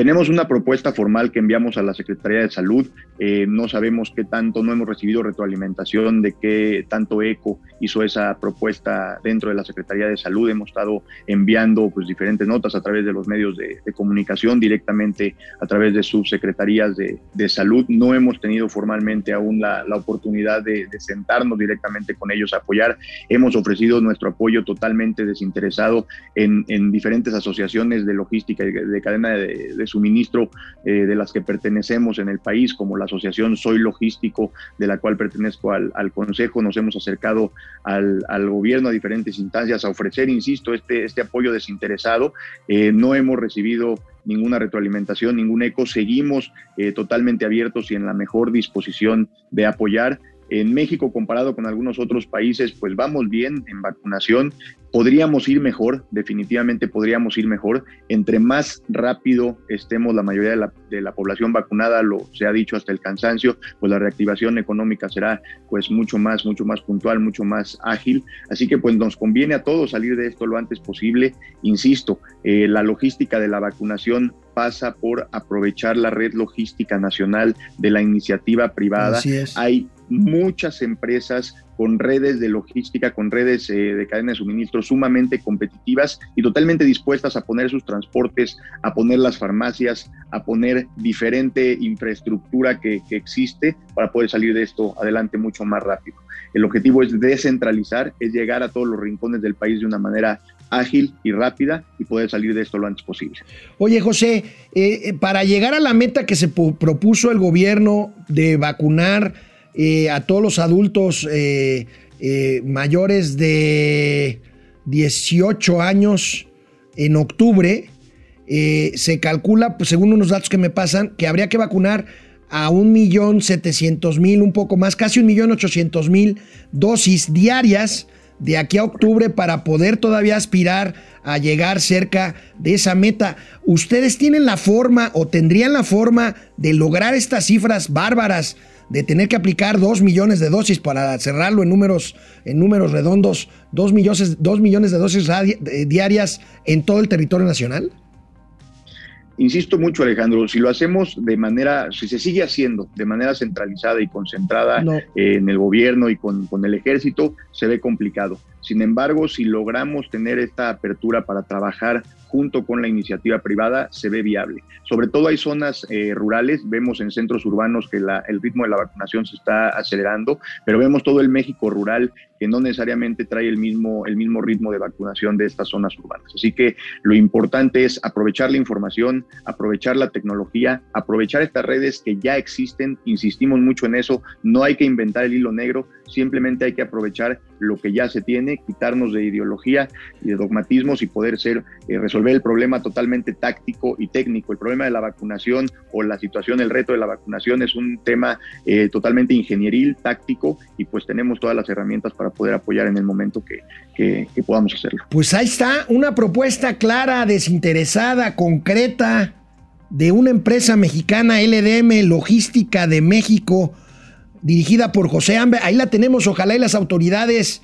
Tenemos una propuesta formal que enviamos a la Secretaría de Salud. Eh, no sabemos qué tanto, no hemos recibido retroalimentación de qué tanto eco hizo esa propuesta dentro de la Secretaría de Salud. Hemos estado enviando pues, diferentes notas a través de los medios de, comunicación, directamente a través de subsecretarías de, de salud. No hemos tenido formalmente aún la, la oportunidad de, de, sentarnos directamente con ellos a apoyar. Hemos ofrecido nuestro apoyo totalmente desinteresado en, en diferentes asociaciones de logística y de, cadena de de suministro eh, de las que pertenecemos en el país, como la asociación Soy Logístico, de la cual pertenezco al, Consejo. Nos hemos acercado al, gobierno a diferentes instancias a ofrecer, insisto, este, este apoyo desinteresado. Eh, no hemos recibido ninguna retroalimentación, ningún eco. Seguimos eh, totalmente abiertos y en la mejor disposición de apoyar. En México, comparado con algunos otros países, pues vamos bien en vacunación. Podríamos ir mejor, definitivamente podríamos ir mejor. Entre más rápido estemos la mayoría de la, de la, población vacunada, lo se ha dicho hasta el cansancio, pues la reactivación económica será pues mucho más, mucho más puntual, mucho más ágil. Así que pues nos conviene a todos salir de esto lo antes posible. Insisto, eh, la logística de la vacunación pasa por aprovechar la red logística nacional de la iniciativa privada. Así es. Hay muchas empresas con redes de logística, con redes eh, de cadena de suministro sumamente competitivas y totalmente dispuestas a poner sus transportes, a poner las farmacias, a poner diferente infraestructura que, que existe para poder salir de esto adelante mucho más rápido. El objetivo es descentralizar, es llegar a todos los rincones del país de una manera ágil y rápida y poder salir de esto lo antes posible. Oye, José, eh, para llegar a la meta que se propuso el gobierno de vacunar eh, a todos los adultos eh, eh, mayores de 18 años en octubre, eh, se calcula, pues, según unos datos que me pasan, que habría que vacunar a 1.700.000, un poco más, casi 1.800.000 dosis diarias de aquí a octubre para poder todavía aspirar a llegar cerca de esa meta. ¿Ustedes tienen la forma o tendrían la forma de lograr estas cifras bárbaras de tener que aplicar 2 millones de dosis para cerrarlo en números, en números redondos, 2 millones, millones de dosis diarias en todo el territorio nacional? Insisto mucho, Alejandro, si lo hacemos de manera, si se sigue haciendo de manera centralizada y concentrada en el gobierno y con, con, el ejército, se ve complicado. Sin embargo, si logramos tener esta apertura para trabajar junto con la iniciativa privada, se ve viable. Sobre todo hay zonas eh, rurales, vemos en centros urbanos que el ritmo de la vacunación se está acelerando, pero vemos todo el México rural que no necesariamente trae el mismo, el mismo ritmo de vacunación de estas zonas urbanas. Así que lo importante es aprovechar la información, aprovechar la tecnología, aprovechar estas redes que ya existen, insistimos mucho en eso, no hay que inventar el hilo negro, simplemente hay que aprovechar lo que ya se tiene, quitarnos de ideología y de dogmatismos y poder ser, eh, resolver el problema totalmente táctico y técnico. El problema de la vacunación o la situación, el reto de la vacunación es un tema eh, totalmente ingenieril, táctico, y pues tenemos todas las herramientas para poder apoyar en el momento que, que podamos hacerlo. Pues ahí está, una propuesta clara, desinteresada, concreta de una empresa mexicana, LDM Logística de México, dirigida por José Ambe. Ahí la tenemos, ojalá y las autoridades,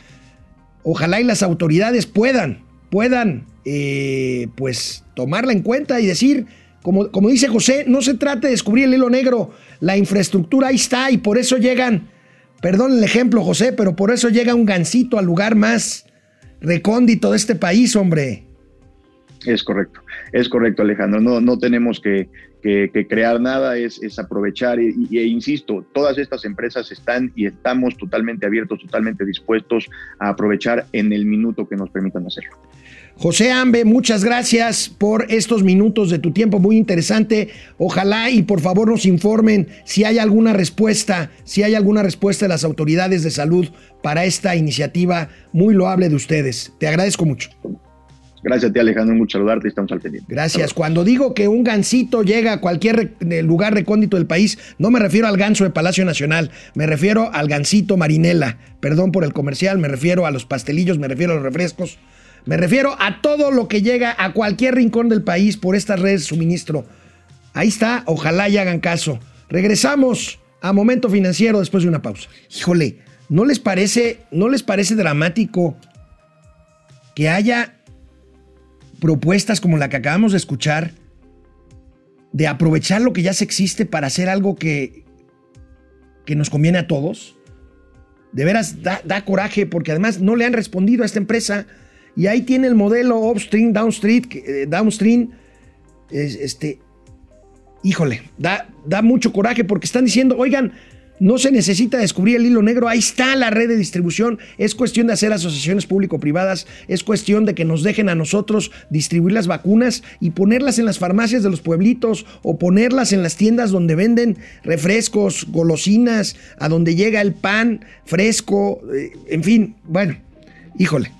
ojalá y las autoridades puedan, puedan, eh, pues, tomarla en cuenta y decir, como, como dice José, no se trata de descubrir el hilo negro, la infraestructura ahí está y por eso llegan, perdón el ejemplo, José, pero por eso llega un gancito al lugar más recóndito de este país, hombre. Es correcto, es correcto Alejandro, no, no tenemos que, crear nada, es, aprovechar y, e insisto, todas estas empresas están y estamos totalmente abiertos, totalmente dispuestos a aprovechar en el minuto que nos permitan hacerlo. José Ambe, muchas gracias por estos minutos de tu tiempo, muy interesante. Ojalá y por favor nos informen si hay alguna respuesta, si hay alguna respuesta de las autoridades de salud para esta iniciativa muy loable de ustedes. Te agradezco mucho. Gracias a ti, Alejandro. Mucho saludarte. Estamos al pendiente. Gracias. Cuando digo que un gansito llega a cualquier lugar recóndito del país, no me refiero al ganso de Palacio Nacional. Me refiero al gansito marinela. Perdón por el comercial. Me refiero a los pastelillos. Me refiero a los refrescos. Me refiero a todo lo que llega a cualquier rincón del país por estas redes de suministro. Ahí está. Ojalá y hagan caso. Regresamos a Momento Financiero después de una pausa. Híjole, ¿no les parece, no les parece dramático que haya propuestas como la que acabamos de escuchar, de aprovechar lo que ya se existe para hacer algo que, que nos conviene a todos, de veras da, coraje porque además no le han respondido a esta empresa y ahí tiene el modelo upstream, downstream, eh, downstream, este, híjole, da, da mucho coraje porque están diciendo, oigan, no se necesita descubrir el hilo negro, ahí está la red de distribución. Es cuestión de hacer asociaciones público-privadas, es cuestión de que nos dejen a nosotros distribuir las vacunas y ponerlas en las farmacias de los pueblitos o ponerlas en las tiendas donde venden refrescos, golosinas, a donde llega el pan fresco, eh, en fin, bueno, híjole,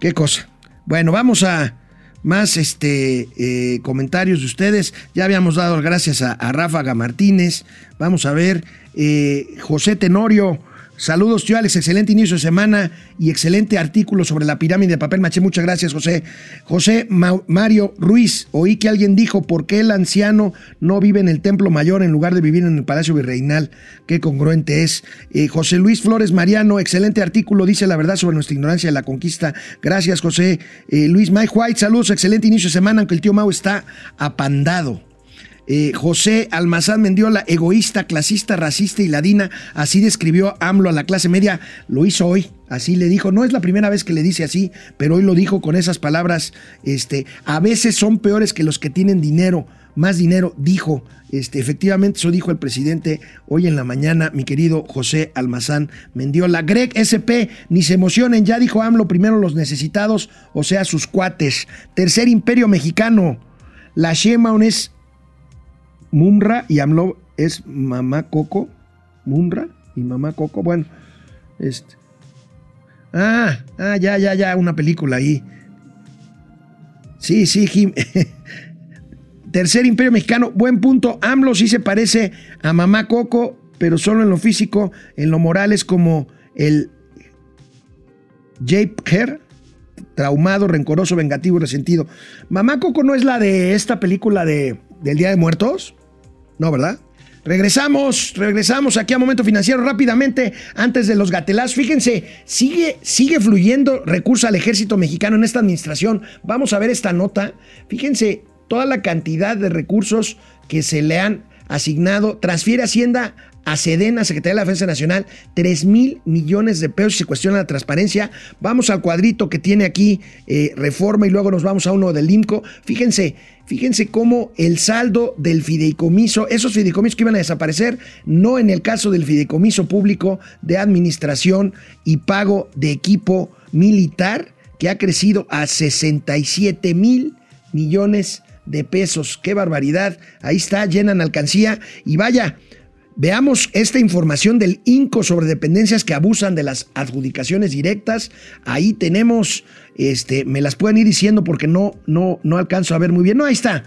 qué cosa. Bueno, vamos a más este, eh, comentarios de ustedes. Ya habíamos dado gracias a, a Ráfaga Martínez. Vamos a ver. Eh, José Tenorio. Saludos, tío Alex. Excelente inicio de semana y excelente artículo sobre la pirámide de papel maché. Muchas gracias, José. José Mario Ruiz. Oí que alguien dijo por qué el anciano no vive en el templo mayor en lugar de vivir en el palacio virreinal. Qué congruente es. Eh, José Luis Flores Mariano. Excelente artículo. Dice la verdad sobre nuestra ignorancia de la conquista. Gracias, José. Eh, Luis Mike White. Saludos. Excelente inicio de semana, aunque el tío Mau está apandado. Eh, José Almazán Mendiola, egoísta, clasista, racista y ladina, así describió AMLO a la clase media, lo hizo hoy, así le dijo, no es la primera vez que le dice así, pero hoy lo dijo con esas palabras, este, a veces son peores que los que tienen dinero, más dinero, dijo, este, efectivamente, eso dijo el presidente hoy en la mañana, mi querido José Almazán Mendiola. Greg SP, ni se emocionen, ya dijo AMLO, primero los necesitados, o sea, sus cuates. Tercer imperio mexicano, la Sheinbaum es Mumra y AMLO es mamá Coco. Mumra y mamá Coco. Bueno, este. Ah, ah, ya, ya, ya, una película ahí. Sí, sí, Jim. Tercer Imperio Mexicano, buen punto. AMLO sí se parece a Mamá Coco, pero solo en lo físico, en lo moral es como el Jape Kerr, traumado, rencoroso, vengativo resentido. Mamá Coco no es la de esta película de, del Día de Muertos. No, ¿verdad? Regresamos, regresamos aquí a Momento Financiero rápidamente antes de los gatelazos. Fíjense, sigue, sigue fluyendo recurso al ejército mexicano en esta administración. Vamos a ver esta nota. Fíjense toda la cantidad de recursos que se le han asignado. Transfiere Hacienda a Sedena, Secretaría de la Defensa Nacional, 3 mil millones de pesos se cuestiona la transparencia. Vamos al cuadrito que tiene aquí eh, reforma y luego nos vamos a uno del IMCO. Fíjense, fíjense cómo el saldo del fideicomiso, esos fideicomisos que iban a desaparecer, no en el caso del fideicomiso público de administración y pago de equipo militar, que ha crecido a 67 mil millones de pesos. ¡Qué barbaridad! Ahí está, llenan alcancía y vaya. Veamos esta información del INCO sobre dependencias que abusan de las adjudicaciones directas. Ahí tenemos, este, me las pueden ir diciendo porque no, no, no alcanzo a ver muy bien. No, ahí está.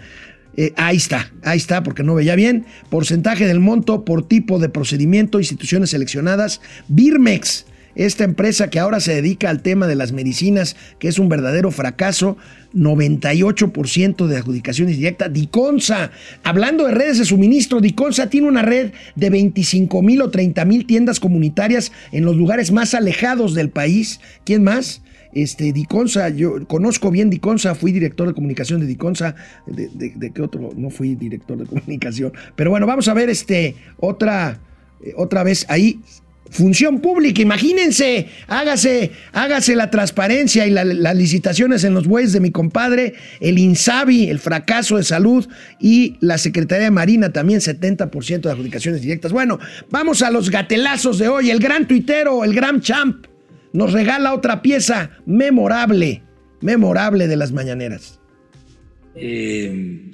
Eh, ahí está, ahí está, porque no veía bien. Porcentaje del monto por tipo de procedimiento, instituciones seleccionadas. Birmex, esta empresa que ahora se dedica al tema de las medicinas, que es un verdadero fracaso, 98% de adjudicaciones directas. Diconsa, hablando de redes de suministro, Diconsa tiene una red de 25 mil o 30 mil tiendas comunitarias en los lugares más alejados del país. ¿Quién más? Este, Diconsa, yo conozco bien Diconsa, fui director de comunicación de Diconsa, de, qué otro, no fui director de comunicación, pero bueno, vamos a ver este, otra, eh, otra vez ahí, Función pública, imagínense, hágase, hágase la transparencia y las licitaciones en los bueyes de mi compadre, el INSABI, el fracaso de salud y la Secretaría de Marina también 70% de adjudicaciones directas. Bueno, vamos a los gatelazos de hoy. El gran tuitero, el gran champ, nos regala otra pieza memorable, memorable de las mañaneras. Eh,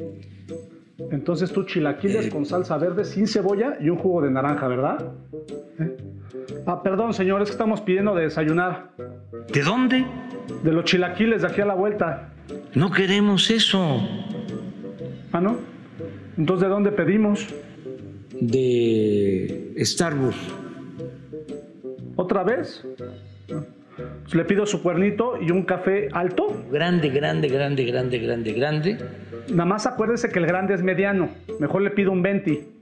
entonces tú chilaquiles eh, con salsa verde sin cebolla y un jugo de naranja, ¿verdad? ¿Eh? Ah, perdón, señor, es que estamos pidiendo de desayunar. ¿De dónde? De los chilaquiles de aquí a la vuelta. No queremos eso. Ah, ¿no? Entonces, ¿de dónde pedimos? De Starbucks. ¿Otra vez? Le pido su cuernito y un café alto. Grande, grande, grande, grande, grande, grande. Nada más acuérdese que el grande es mediano. Mejor le pido un 20.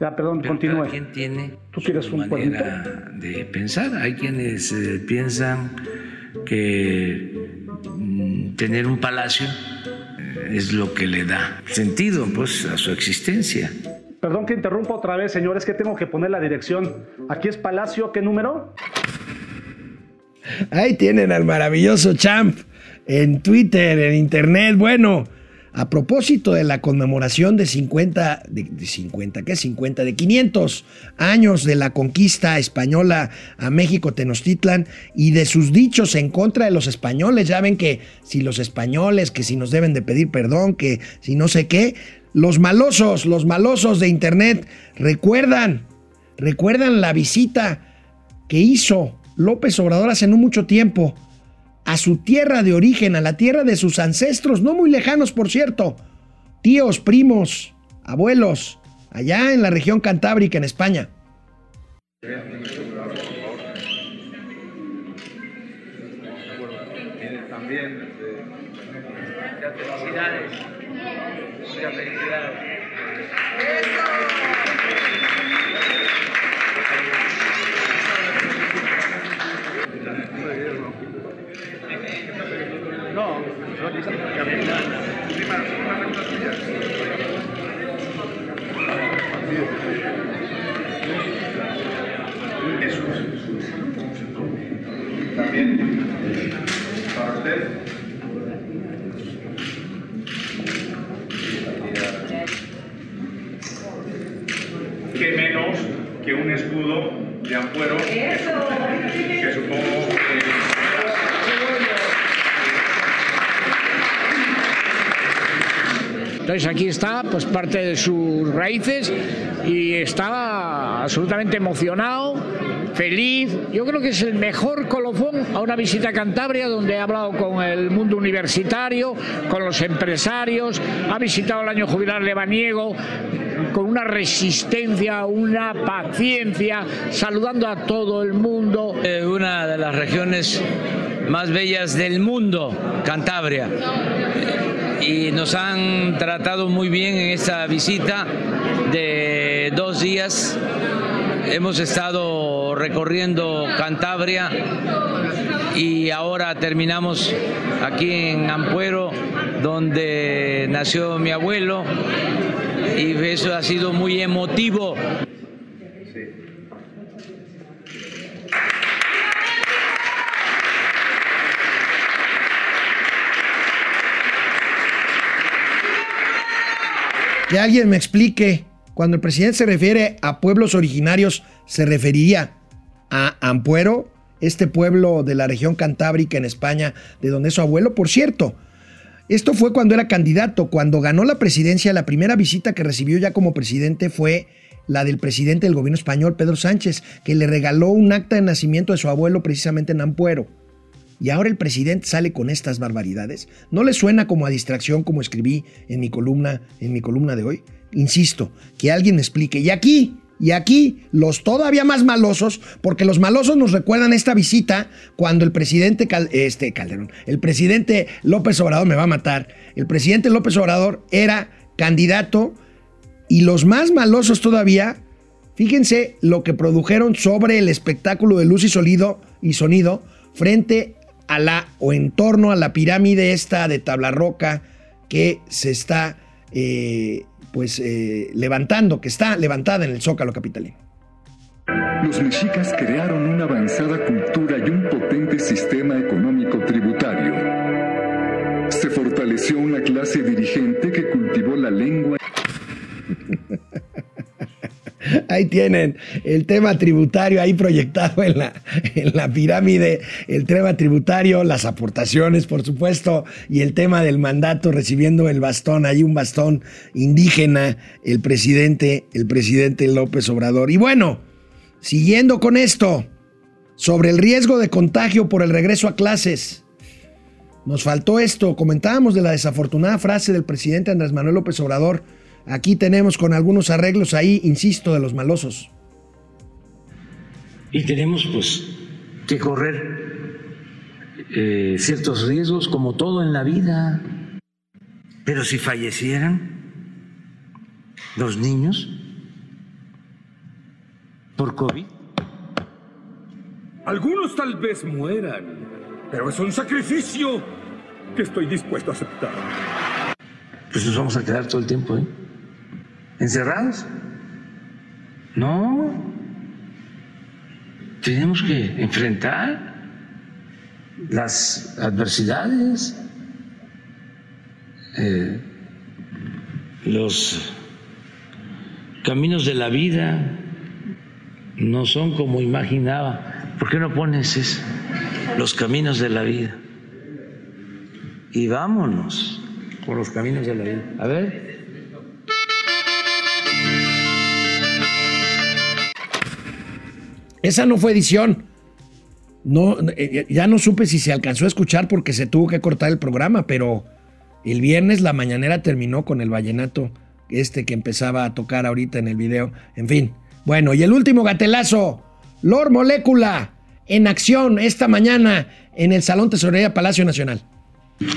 Ya, perdón, continúe. ¿Quién tiene ¿Tú quieres un manera de pensar? Hay quienes eh, piensan que mm, tener un palacio eh, es lo que le da sentido pues, a su existencia. Perdón que interrumpa otra vez, señor, es que tengo que poner la dirección. Aquí es Palacio, ¿qué número? Ahí tienen al maravilloso Champ en Twitter, en Internet. Bueno, a propósito de la conmemoración de 50, de, 50, ¿qué 50? De 500 años de la conquista española a México, Tenochtitlan, y de sus dichos en contra de los españoles. Ya ven que si los españoles, que si nos deben de pedir perdón, que si no sé qué, los malosos, los malosos de Internet, recuerdan, recuerdan la visita que hizo López Obrador hace no mucho tiempo a su tierra de origen, a la tierra de sus ancestros, no muy lejanos por cierto, tíos, primos, abuelos, allá en la región cantábrica en España. No, escudo de ampuero que supongo que Entonces aquí está pues parte de sus raíces y estaba absolutamente emocionado feliz. Yo creo que es el mejor colofón a una visita a Cantabria donde he hablado con el mundo universitario, con los empresarios, ha visitado el año jubilar lebaniego con una resistencia, una paciencia, saludando a todo el mundo. Eh, una de las regiones más bellas del mundo, Cantabria. Y nos han tratado muy bien en esta visita de dos días. Hemos estado recorriendo Cantabria y ahora terminamos aquí en Ampuero, donde nació mi abuelo, y eso ha sido muy emotivo. Que alguien me explique, cuando el presidente se refiere a pueblos originarios, ¿se referiría a Ampuero, este pueblo de la región cantábrica en España, de donde es su abuelo? Por cierto, esto fue cuando era candidato, cuando ganó la presidencia, la primera visita que recibió ya como presidente fue la del presidente del gobierno español, Pedro Sánchez, que le regaló un acta de nacimiento de su abuelo precisamente en Ampuero. Y ahora el presidente sale con estas barbaridades. ¿No le suena como a distracción como escribí en mi columna, en mi columna de hoy? Insisto, que alguien me explique. Y aquí, y aquí, los todavía más malosos, porque los malosos nos recuerdan esta visita cuando el presidente este Calderón, el presidente López Obrador me va a matar. El presidente López Obrador era candidato y los más malosos todavía, fíjense lo que produjeron sobre el espectáculo de luz y sonido, y sonido frente a la o en torno a la pirámide esta de tabla roca que se está eh, pues eh, levantando, que está levantada en el Zócalo capitalino. Los mexicas crearon una avanzada cultura y un potente sistema económico tributario. Se fortaleció una clase dirigente que cultivó la lengua. Ahí tienen el tema tributario ahí proyectado en la, pirámide, el tema tributario, las aportaciones, por supuesto, y el tema del mandato recibiendo el bastón, ahí un bastón indígena, el presidente, el presidente López Obrador. Y bueno, siguiendo con esto, sobre el riesgo de contagio por el regreso a clases. Nos faltó esto, comentábamos de la desafortunada frase del presidente Andrés Manuel López Obrador Aquí tenemos con algunos arreglos ahí, insisto, de los malosos. Y tenemos pues que correr eh, ciertos riesgos como todo en la vida. Pero si fallecieran los niños por COVID. Algunos tal vez mueran, pero es un sacrificio que estoy dispuesto a aceptar. Pues nos vamos a quedar todo el tiempo, ¿eh? Encerrados. No, tenemos que enfrentar las adversidades, eh, los caminos de la vida no son como imaginaba. ¿Por qué no pones eso? Los caminos de la vida. Y vámonos por los caminos de la vida. A ver. Esa no fue edición. No, eh, ya no supe si se alcanzó a escuchar porque se tuvo que cortar el programa, pero el viernes la mañanera terminó con el vallenato este que empezaba a tocar ahorita en el video. En fin. Bueno, y el último gatelazo. Lord Molécula en acción esta mañana en el Salón Tesorería Palacio Nacional.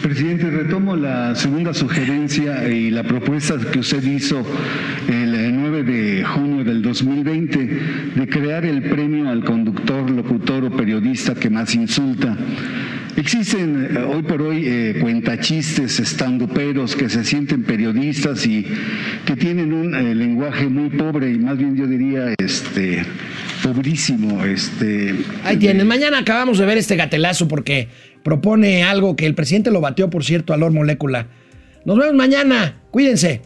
Presidente, retomo la segunda sugerencia y la propuesta que usted hizo el 9 de junio del 2020 de crear el premio al conductor, locutor o periodista que más insulta. Existen eh, hoy por hoy eh, cuentachistes, estandoperos que se sienten periodistas y que tienen un eh, lenguaje muy pobre y más bien yo diría este pobrísimo. Este, Ahí tienen. Mañana acabamos de ver este gatelazo porque propone algo que el presidente lo bateó, por cierto, a Lord Molécula. Nos vemos mañana. Cuídense.